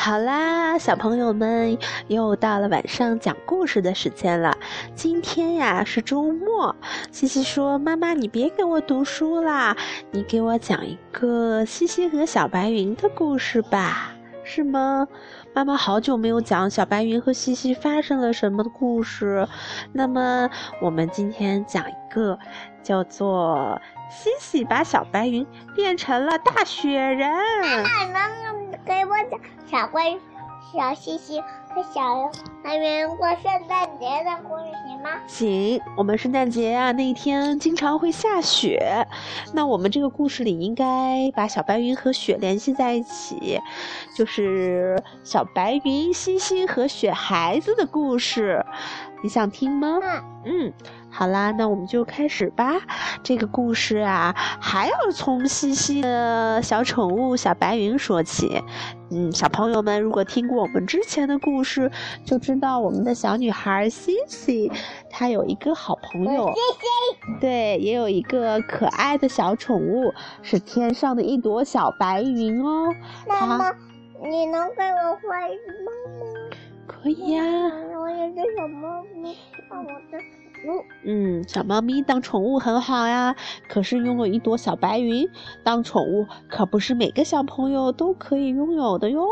好啦，小朋友们，又到了晚上讲故事的时间了。今天呀是周末，西西说：“妈妈，你别给我读书啦，你给我讲一个西西和小白云的故事吧，是吗？”妈妈好久没有讲小白云和西西发生了什么的故事，那么我们今天讲一个叫做西西把小白云变成了大雪人。给我讲小灰、小西西和小白云过圣诞节的故事行吗？行，我们圣诞节啊那一天经常会下雪，那我们这个故事里应该把小白云和雪联系在一起，就是小白云、西西和雪孩子的故事，你想听吗？嗯。好啦，那我们就开始吧。这个故事啊，还要从西西的小宠物小白云说起。嗯，小朋友们如果听过我们之前的故事，就知道我们的小女孩西西，她有一个好朋友，对，也有一个可爱的小宠物，是天上的一朵小白云哦。妈妈，你能给我画一只猫吗？可以呀。我有只小猫咪，我的。嗯，小猫咪当宠物很好呀。可是拥有一朵小白云当宠物，可不是每个小朋友都可以拥有的哟。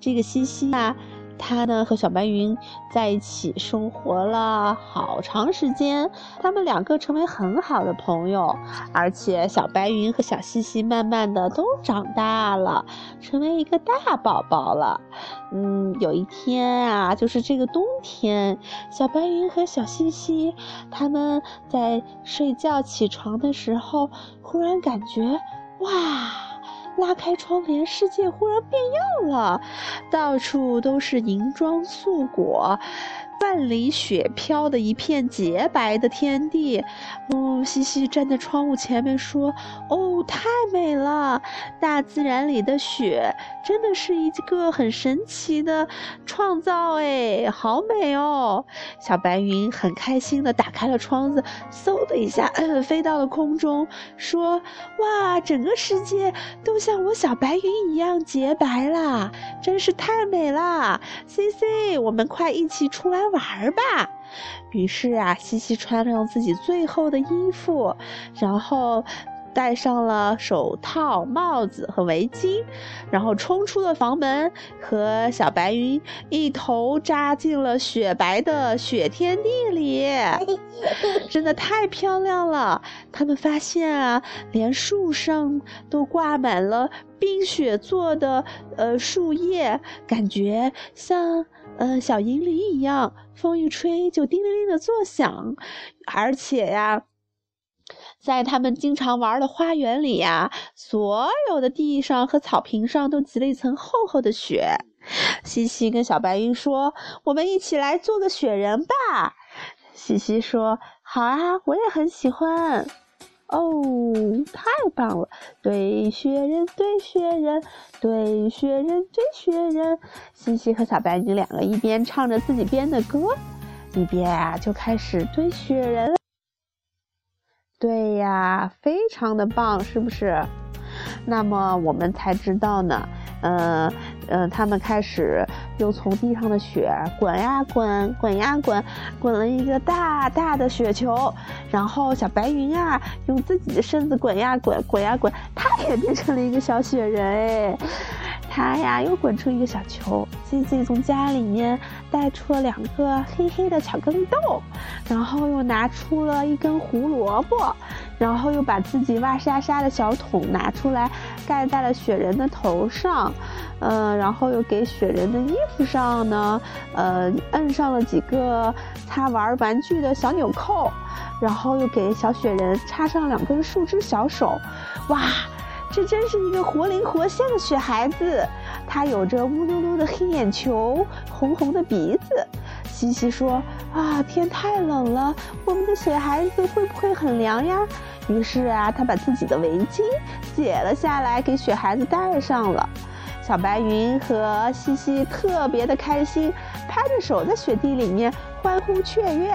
这个西西啊。他呢和小白云在一起生活了好长时间，他们两个成为很好的朋友，而且小白云和小西西慢慢的都长大了，成为一个大宝宝了。嗯，有一天啊，就是这个冬天，小白云和小西西他们在睡觉起床的时候，忽然感觉哇。拉开窗帘，世界忽然变样了，到处都是银装素裹。万里雪飘的一片洁白的天地，哦，西西站在窗户前面说：“哦，太美了！大自然里的雪真的是一个很神奇的创造，哎，好美哦！”小白云很开心的打开了窗子，嗖的一下 飞到了空中，说：“哇，整个世界都像我小白云一样洁白啦，真是太美啦！西西，我们快一起出来。”玩吧，于是啊，西西穿上自己最厚的衣服，然后戴上了手套、帽子和围巾，然后冲出了房门，和小白云一头扎进了雪白的雪天地里，真的太漂亮了。他们发现啊，连树上都挂满了冰雪做的呃树叶，感觉像。嗯，小银铃一样，风一吹就叮铃铃的作响。而且呀，在他们经常玩的花园里呀，所有的地上和草坪上都积了一层厚厚的雪。西西跟小白云说：“我们一起来做个雪人吧。”西西说：“好啊，我也很喜欢。”哦，太棒了！堆雪人，堆雪人，堆雪人，堆雪人。西西和小白云两个一边唱着自己编的歌，一边啊就开始堆雪人。对呀，非常的棒，是不是？那么我们才知道呢。嗯嗯，他们开始又从地上的雪滚呀滚，滚呀滚，滚了一个大大的雪球。然后小白云啊，用自己的身子滚呀滚，滚呀滚，它也变成了一个小雪人哎。它呀又滚出一个小球。自己从家里面带出了两个黑黑的巧克力豆，然后又拿出了一根胡萝卜，然后又把自己哇沙沙的小桶拿出来盖在了雪人的头上，呃，然后又给雪人的衣服上呢，呃，摁上了几个他玩玩具的小纽扣，然后又给小雪人插上两根树枝小手，哇！这真是一个活灵活现的雪孩子，他有着乌溜溜的黑眼球，红红的鼻子。西西说：“啊，天太冷了，我们的雪孩子会不会很凉呀？”于是啊，他把自己的围巾解了下来，给雪孩子戴上了。小白云和西西特别的开心，拍着手在雪地里面欢呼雀跃。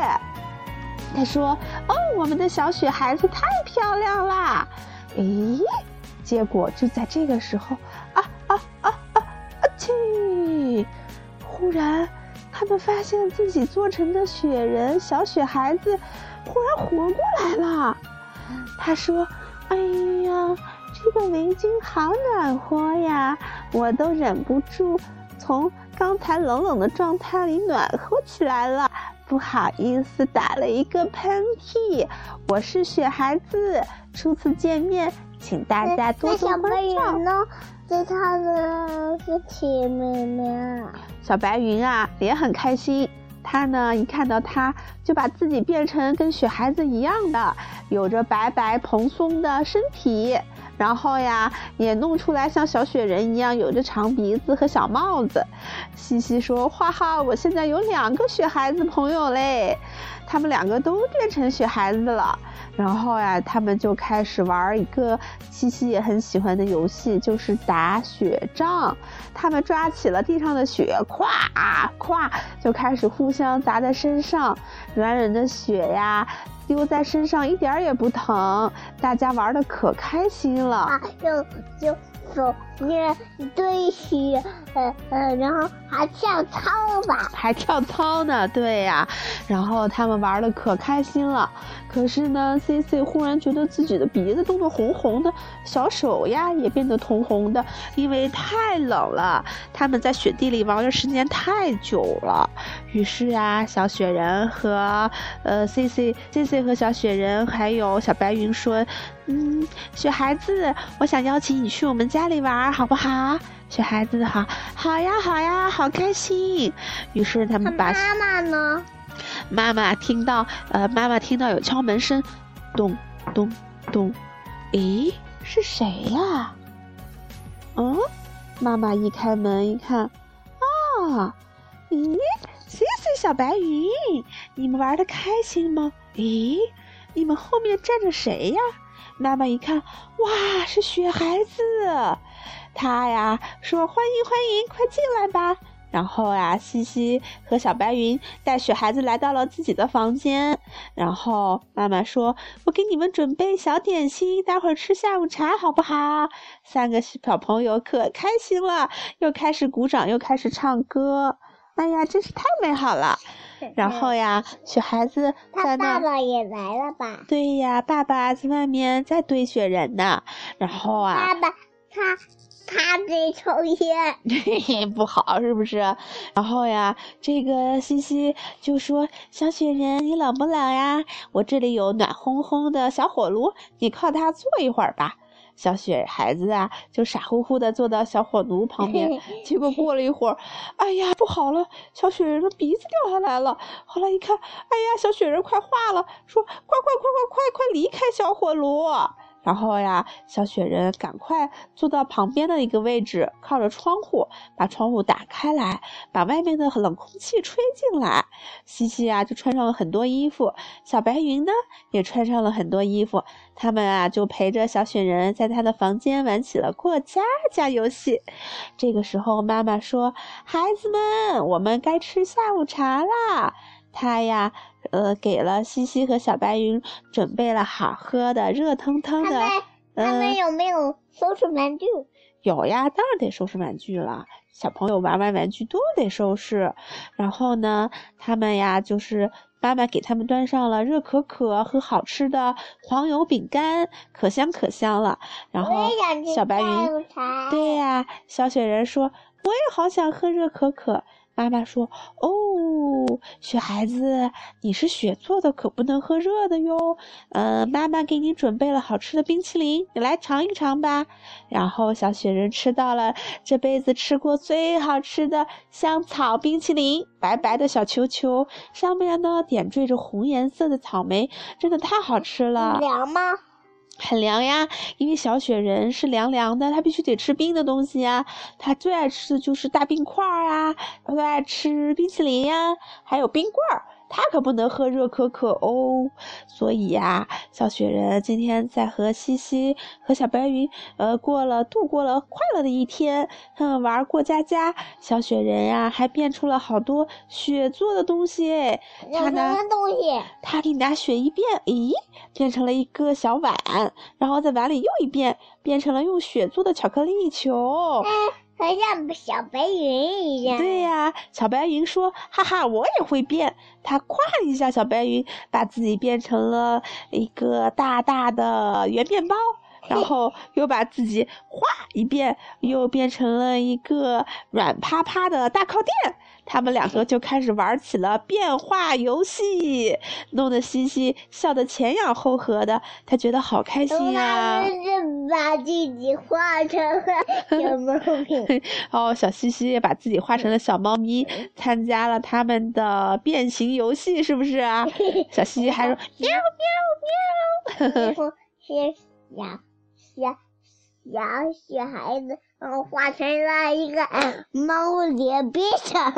他说：“哦，我们的小雪孩子太漂亮啦！”结果就在这个时候，啊啊啊啊啊！去！然，他们发现自己做成的雪人小雪孩子忽然活过来了。他说：“哎呀，这个围巾好暖和呀，我都忍不住从刚才冷冷的状态里暖和起来了。不好意思，打了一个喷嚏。我是雪孩子，初次见面，请大家多多关照。”呢？在他的是铁妹妹啊。小白云啊，也很开心。他呢，一看到他，就把自己变成跟雪孩子一样的，有着白白蓬松的身体，然后呀，也弄出来像小雪人一样，有着长鼻子和小帽子。西西说：“哈哈，我现在有两个雪孩子朋友嘞，他们两个都变成雪孩子了。”然后呀，他们就开始玩一个西西也很喜欢的游戏，就是打雪仗。他们抓起了地上的雪，咵咵就开始互相砸在身上，软软的雪呀，丢在身上一点也不疼。大家玩的可开心了。啊，就就。手捏堆雪，呃呃，然后还跳操吧，还跳操呢，对呀，然后他们玩的可开心了。可是呢，C C 忽然觉得自己的鼻子冻得红红的，小手呀也变得通红的，因为太冷了。他们在雪地里玩的时间太久了，于是啊，小雪人和呃 C C C C 和小雪人还有小白云说。嗯，雪孩子，我想邀请你去我们家里玩，好不好？雪孩子，好，好呀，好呀，好开心。于是他们把妈妈呢？妈妈听到，呃，妈妈听到有敲门声，咚咚咚，咦，是谁呀？嗯，妈妈一开门一看，啊，咦谢谢小白云，你们玩的开心吗？咦，你们后面站着谁呀？妈妈一看，哇，是雪孩子，他呀说：“欢迎欢迎，快进来吧。”然后呀，西西和小白云带雪孩子来到了自己的房间。然后妈妈说：“我给你们准备小点心，待会儿吃下午茶，好不好？”三个小朋友可开心了，又开始鼓掌，又开始唱歌。哎呀，真是太美好了。然后呀，雪孩子他爸爸也来了吧？对呀，爸爸在外面在堆雪人呢。然后啊，爸爸他他在抽烟，不好是不是？然后呀，这个西西就说：“小雪人，你冷不冷呀？我这里有暖烘烘的小火炉，你靠它坐一会儿吧。”小雪孩子啊，就傻乎乎的坐到小火炉旁边，结果过了一会儿，哎呀，不好了，小雪人的鼻子掉下来了。后来一看，哎呀，小雪人快化了，说快快快快快快离开小火炉。然后呀，小雪人赶快坐到旁边的一个位置，靠着窗户，把窗户打开来，把外面的冷空气吹进来。西西啊，就穿上了很多衣服，小白云呢，也穿上了很多衣服。他们啊，就陪着小雪人在他的房间玩起了过家家游戏。这个时候，妈妈说：“孩子们，我们该吃下午茶啦。”他呀。呃，给了西西和小白云准备了好喝的热腾腾的。他们有没有收拾玩具？有呀，当然得收拾玩具了。小朋友玩完玩具都得收拾。然后呢，他们呀，就是妈妈给他们端上了热可可和好吃的黄油饼干，可香可香了。然后小白云，对呀，小雪人说：“我也好想喝热可可。”妈妈说：“哦，雪孩子，你是雪做的，可不能喝热的哟。嗯，妈妈给你准备了好吃的冰淇淋，你来尝一尝吧。”然后小雪人吃到了这辈子吃过最好吃的香草冰淇淋，白白的小球球，上面呢点缀着红颜色的草莓，真的太好吃了。凉吗？很凉呀，因为小雪人是凉凉的，他必须得吃冰的东西呀。他最爱吃的就是大冰块儿啊，最爱吃冰淇淋呀，还有冰棍儿。他可不能喝热可可哦，所以呀，小雪人今天在和西西和小白云，呃，过了度过了快乐的一天，他们玩过家家。小雪人呀，还变出了好多雪做的东西。他拿东西？他给你拿雪一变，咦，变成了一个小碗，然后在碗里又一变，变成了用雪做的巧克力球。它像小白云一样。对呀，小白云说：“哈哈，我也会变。”它咵一下，小白云把自己变成了一个大大的圆面包，然后又把自己哗一变，又变成了一个软趴趴的大靠垫。他们两个就开始玩起了变化游戏，弄得西西笑得前仰后合的，他觉得好开心呀！自己画成了小猫咪。哦，小西西也把自己画成了小猫咪，参加了他们的变形游戏，是不是啊？小西西还说喵喵喵。然 后是小小小小孩子。然后画成了一个猫脸边上，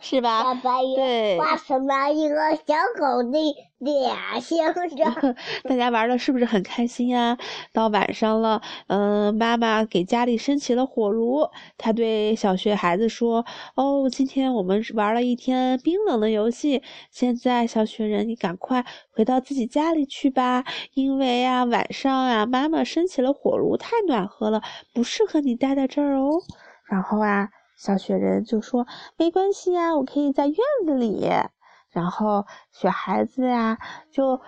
是吧？小白云画成了一个小狗的脸形状。大家玩的是不是很开心呀？到晚上了，嗯，妈妈给家里升起了火炉。她对小学孩子说：“哦，今天我们玩了一天冰冷的游戏。现在，小雪人，你赶快回到自己家里去吧，因为啊，晚上啊，妈妈升起了火炉，太暖和了，不适合你待在这儿哦。然后啊，小雪人就说：“没关系呀，我可以在院子里。”然后雪孩子呀，就。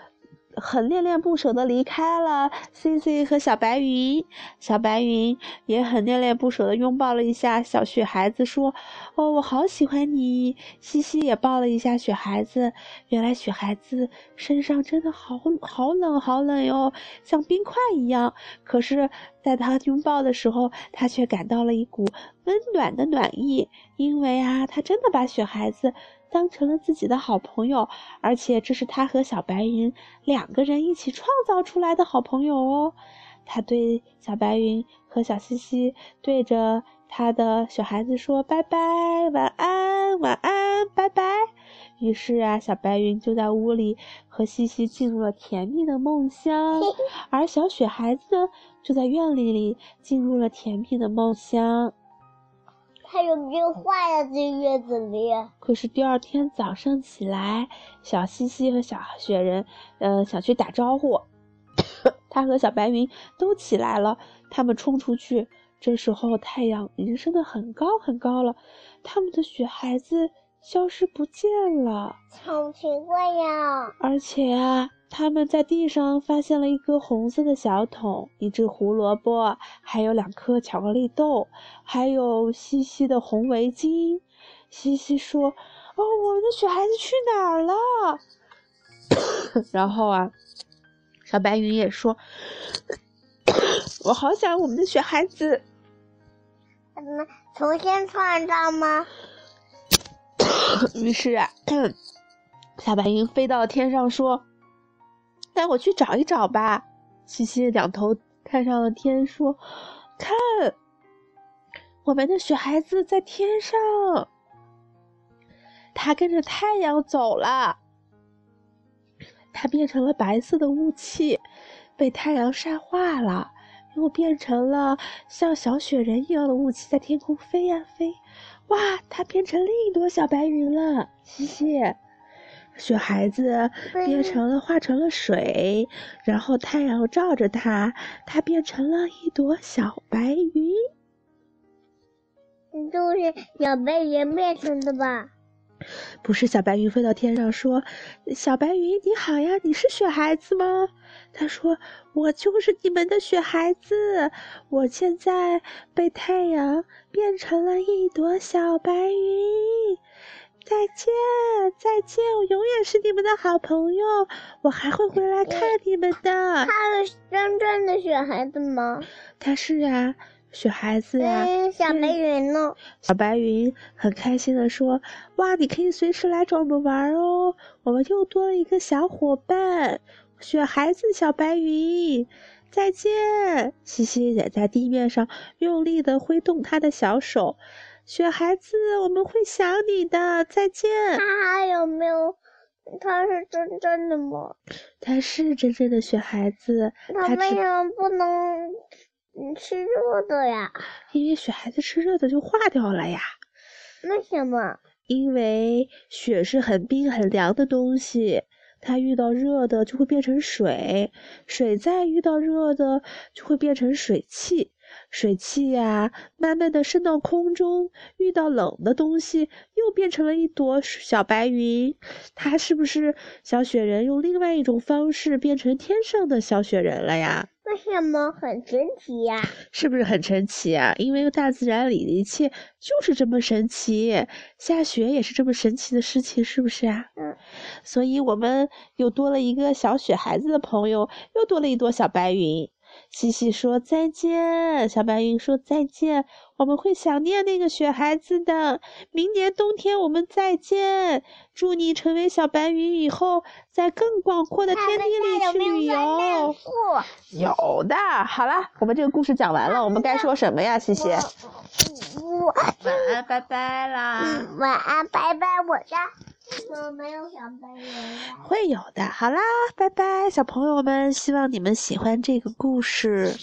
很恋恋不舍的离开了 C C 和小白云，小白云也很恋恋不舍的拥抱了一下小雪孩子，说：“哦，我好喜欢你。”西西也抱了一下雪孩子，原来雪孩子身上真的好好冷好冷哟，像冰块一样。可是，在他拥抱的时候，他却感到了一股温暖的暖意，因为啊，他真的把雪孩子。当成了自己的好朋友，而且这是他和小白云两个人一起创造出来的好朋友哦。他对小白云和小西西对着他的小孩子说：“拜拜，晚安，晚安，拜拜。”于是啊，小白云就在屋里和西西进入了甜蜜的梦乡，而小雪孩子呢，就在院里里进入了甜蜜的梦乡。他有没有坏呀？这月子里。可是第二天早上起来，小西西和小雪人，呃，想去打招呼。他和小白云都起来了，他们冲出去。这时候太阳已经升得很高很高了，他们的雪孩子消失不见了。好奇怪呀！而且啊。他们在地上发现了一个红色的小桶，一只胡萝卜，还有两颗巧克力豆，还有西西的红围巾。西西说：“哦，我们的雪孩子去哪儿了？” 然后啊，小白云也说：“我好想我们的雪孩子。”能重新创造吗？于是啊，小白云飞到天上说。带我去找一找吧。西西两头看上了天，说：“看，我们的雪孩子在天上，他跟着太阳走了。他变成了白色的雾气，被太阳晒化了，又变成了像小雪人一样的雾气，在天空飞呀飞。哇，它变成另一朵小白云了。西西。”雪孩子变成了化成了水，然后太阳照着它，它变成了一朵小白云。就是小白云变成的吧？不是，小白云飞到天上说：“小白云你好呀，你是雪孩子吗？”他说：“我就是你们的雪孩子，我现在被太阳变成了一朵小白云。”再见，再见！我永远是你们的好朋友，我还会回来看你们的。他是真正的雪孩子吗？他是啊，雪孩子呀。小白云呢？小白云很开心的说：“哇，你可以随时来找我们玩哦，我们又多了一个小伙伴，雪孩子小白云。”再见，西西也在地面上用力的挥动他的小手。雪孩子，我们会想你的。再见。他还有没有？他是真正的吗？他是真正的雪孩子。他为什么不能吃热的呀？因为雪孩子吃热的就化掉了呀。为什么？因为雪是很冰很凉的东西，它遇到热的就会变成水，水再遇到热的就会变成水汽。水汽呀，慢慢的升到空中，遇到冷的东西，又变成了一朵小白云。它是不是小雪人用另外一种方式变成天上的小雪人了呀？为什么很神奇呀？是不是很神奇啊？因为大自然里的一切就是这么神奇，下雪也是这么神奇的事情，是不是啊？嗯。所以我们又多了一个小雪孩子的朋友，又多了一朵小白云。西西说再见，小白云说再见，我们会想念那个雪孩子的。明年冬天我们再见，祝你成为小白云以后，在更广阔的天地里去旅游。有的，好了，我们这个故事讲完了，我们该说什么呀？西西，晚安，拜拜啦。晚安，拜拜，我家。我没有小白人会有的。好啦，拜拜，小朋友们，希望你们喜欢这个故事。